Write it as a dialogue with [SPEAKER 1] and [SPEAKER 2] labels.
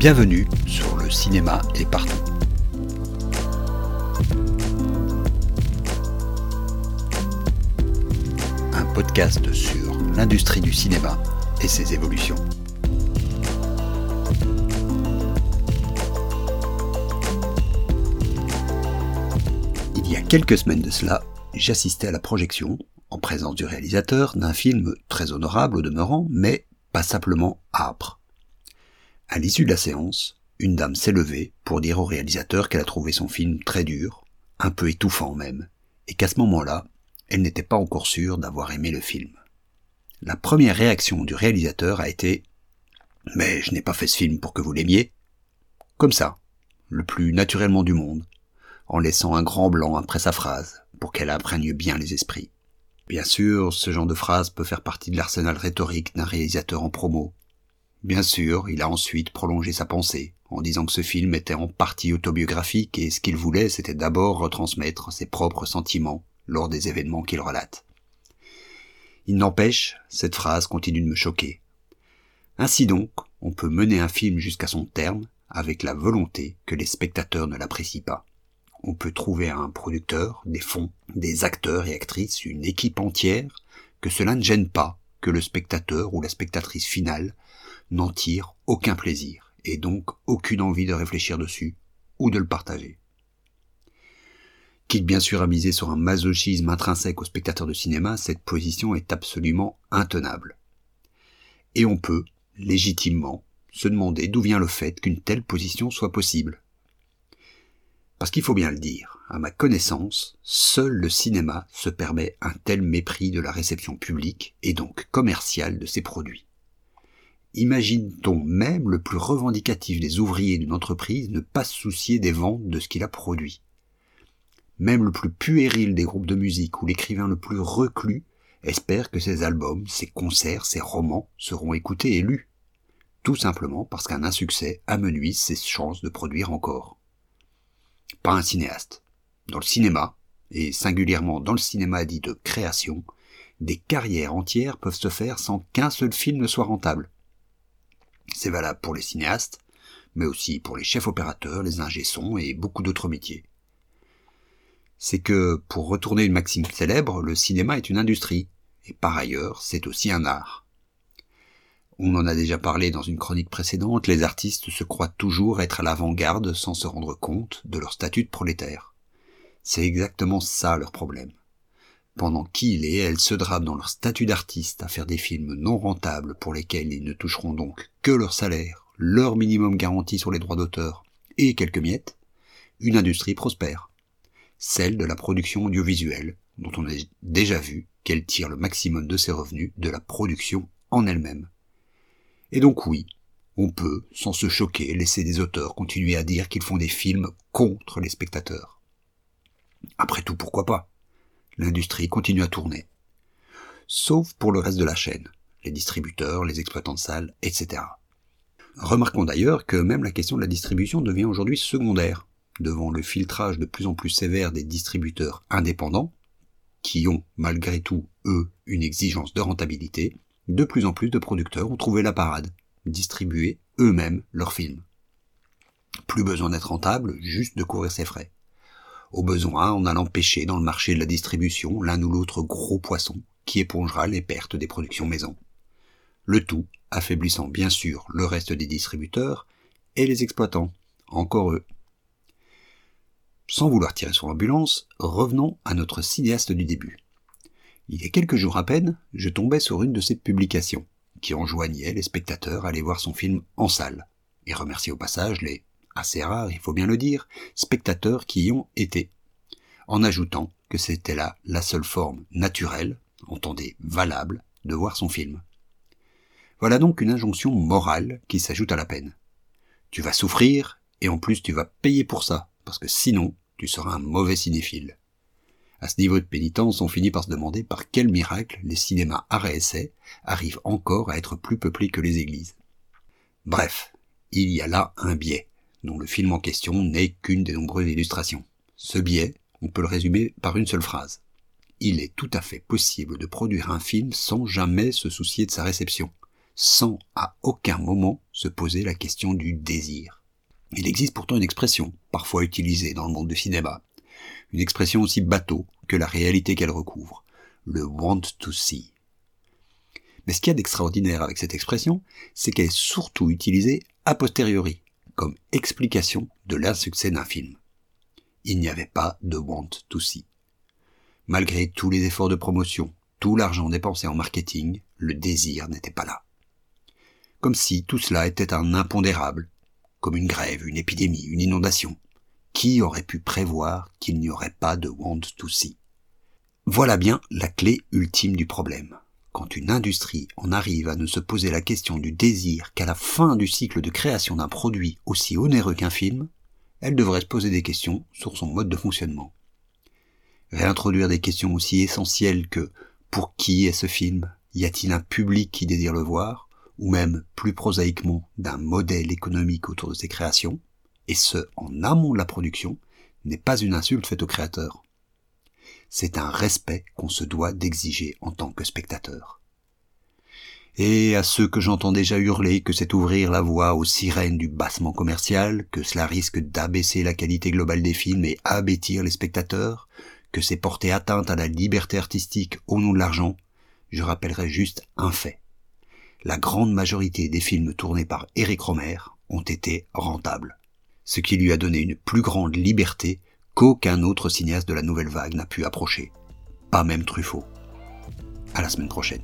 [SPEAKER 1] Bienvenue sur le cinéma est partout. Un podcast sur l'industrie du cinéma et ses évolutions. Il y a quelques semaines de cela, j'assistais à la projection, en présence du réalisateur, d'un film très honorable au demeurant, mais pas simplement âpre. À l'issue de la séance, une dame s'est levée pour dire au réalisateur qu'elle a trouvé son film très dur, un peu étouffant même, et qu'à ce moment-là, elle n'était pas encore sûre d'avoir aimé le film. La première réaction du réalisateur a été ⁇ Mais je n'ai pas fait ce film pour que vous l'aimiez ⁇ Comme ça, le plus naturellement du monde, en laissant un grand blanc après sa phrase, pour qu'elle imprègne bien les esprits. Bien sûr, ce genre de phrase peut faire partie de l'arsenal rhétorique d'un réalisateur en promo, Bien sûr, il a ensuite prolongé sa pensée, en disant que ce film était en partie autobiographique et ce qu'il voulait c'était d'abord retransmettre ses propres sentiments lors des événements qu'il relate. Il n'empêche, cette phrase continue de me choquer. Ainsi donc, on peut mener un film jusqu'à son terme avec la volonté que les spectateurs ne l'apprécient pas. On peut trouver un producteur, des fonds, des acteurs et actrices, une équipe entière, que cela ne gêne pas que le spectateur ou la spectatrice finale n'en tire aucun plaisir, et donc aucune envie de réfléchir dessus ou de le partager. Quitte bien sûr à miser sur un masochisme intrinsèque au spectateur de cinéma, cette position est absolument intenable. Et on peut, légitimement, se demander d'où vient le fait qu'une telle position soit possible. Parce qu'il faut bien le dire, à ma connaissance, seul le cinéma se permet un tel mépris de la réception publique et donc commerciale de ses produits. Imagine-t-on même le plus revendicatif des ouvriers d'une entreprise ne pas se soucier des ventes de ce qu'il a produit? Même le plus puéril des groupes de musique ou l'écrivain le plus reclus espère que ses albums, ses concerts, ses romans seront écoutés et lus. Tout simplement parce qu'un insuccès amenuise ses chances de produire encore. Pas un cinéaste. Dans le cinéma, et singulièrement dans le cinéma dit de création, des carrières entières peuvent se faire sans qu'un seul film ne soit rentable. C'est valable pour les cinéastes, mais aussi pour les chefs opérateurs, les ingé-sons et beaucoup d'autres métiers. C'est que, pour retourner une maxime célèbre, le cinéma est une industrie, et par ailleurs, c'est aussi un art. On en a déjà parlé dans une chronique précédente, les artistes se croient toujours être à l'avant-garde sans se rendre compte de leur statut de prolétaire. C'est exactement ça leur problème pendant qu'ils et elles se drapent dans leur statut d'artiste à faire des films non rentables pour lesquels ils ne toucheront donc que leur salaire, leur minimum garanti sur les droits d'auteur et quelques miettes, une industrie prospère. Celle de la production audiovisuelle, dont on a déjà vu qu'elle tire le maximum de ses revenus de la production en elle-même. Et donc oui, on peut, sans se choquer, laisser des auteurs continuer à dire qu'ils font des films contre les spectateurs. Après tout, pourquoi pas? L'industrie continue à tourner. Sauf pour le reste de la chaîne, les distributeurs, les exploitants de salles, etc. Remarquons d'ailleurs que même la question de la distribution devient aujourd'hui secondaire, devant le filtrage de plus en plus sévère des distributeurs indépendants, qui ont malgré tout, eux, une exigence de rentabilité, de plus en plus de producteurs ont trouvé la parade, distribuer eux-mêmes leurs films. Plus besoin d'être rentable, juste de couvrir ses frais au besoin en allant pêcher dans le marché de la distribution l'un ou l'autre gros poisson qui épongera les pertes des productions maison. Le tout affaiblissant bien sûr le reste des distributeurs et les exploitants, encore eux. Sans vouloir tirer sur l'ambulance, revenons à notre cinéaste du début. Il y a quelques jours à peine, je tombais sur une de ses publications, qui enjoignait les spectateurs à aller voir son film en salle, et remercier au passage les assez rares, il faut bien le dire, spectateurs qui y ont été, en ajoutant que c'était là la seule forme naturelle, entendez valable, de voir son film. Voilà donc une injonction morale qui s'ajoute à la peine. Tu vas souffrir, et en plus tu vas payer pour ça, parce que sinon tu seras un mauvais cinéphile. À ce niveau de pénitence, on finit par se demander par quel miracle les cinémas arrêt essai arrivent encore à être plus peuplés que les églises. Bref, il y a là un biais dont le film en question n'est qu'une des nombreuses illustrations. Ce biais, on peut le résumer par une seule phrase. Il est tout à fait possible de produire un film sans jamais se soucier de sa réception, sans à aucun moment se poser la question du désir. Il existe pourtant une expression, parfois utilisée dans le monde du cinéma, une expression aussi bateau que la réalité qu'elle recouvre, le want to see. Mais ce qu'il y a d'extraordinaire avec cette expression, c'est qu'elle est surtout utilisée a posteriori, comme explication de l'insuccès d'un film. Il n'y avait pas de want to see. Malgré tous les efforts de promotion, tout l'argent dépensé en marketing, le désir n'était pas là. Comme si tout cela était un impondérable, comme une grève, une épidémie, une inondation. Qui aurait pu prévoir qu'il n'y aurait pas de want to see? Voilà bien la clé ultime du problème. Quand une industrie en arrive à ne se poser la question du désir qu'à la fin du cycle de création d'un produit aussi onéreux qu'un film, elle devrait se poser des questions sur son mode de fonctionnement. Réintroduire des questions aussi essentielles que pour qui est ce film? Y a-t-il un public qui désire le voir? Ou même, plus prosaïquement, d'un modèle économique autour de ses créations Et ce, en amont de la production, n'est pas une insulte faite au créateur. C'est un respect qu'on se doit d'exiger en tant que spectateur. Et à ceux que j'entends déjà hurler que c'est ouvrir la voie aux sirènes du bassement commercial, que cela risque d'abaisser la qualité globale des films et abêtir les spectateurs, que c'est porter atteinte à la liberté artistique au nom de l'argent, je rappellerai juste un fait. La grande majorité des films tournés par Eric Romer ont été rentables, ce qui lui a donné une plus grande liberté qu'aucun autre cinéaste de la nouvelle vague n'a pu approcher. Pas même Truffaut. À la semaine prochaine.